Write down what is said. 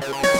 Bye.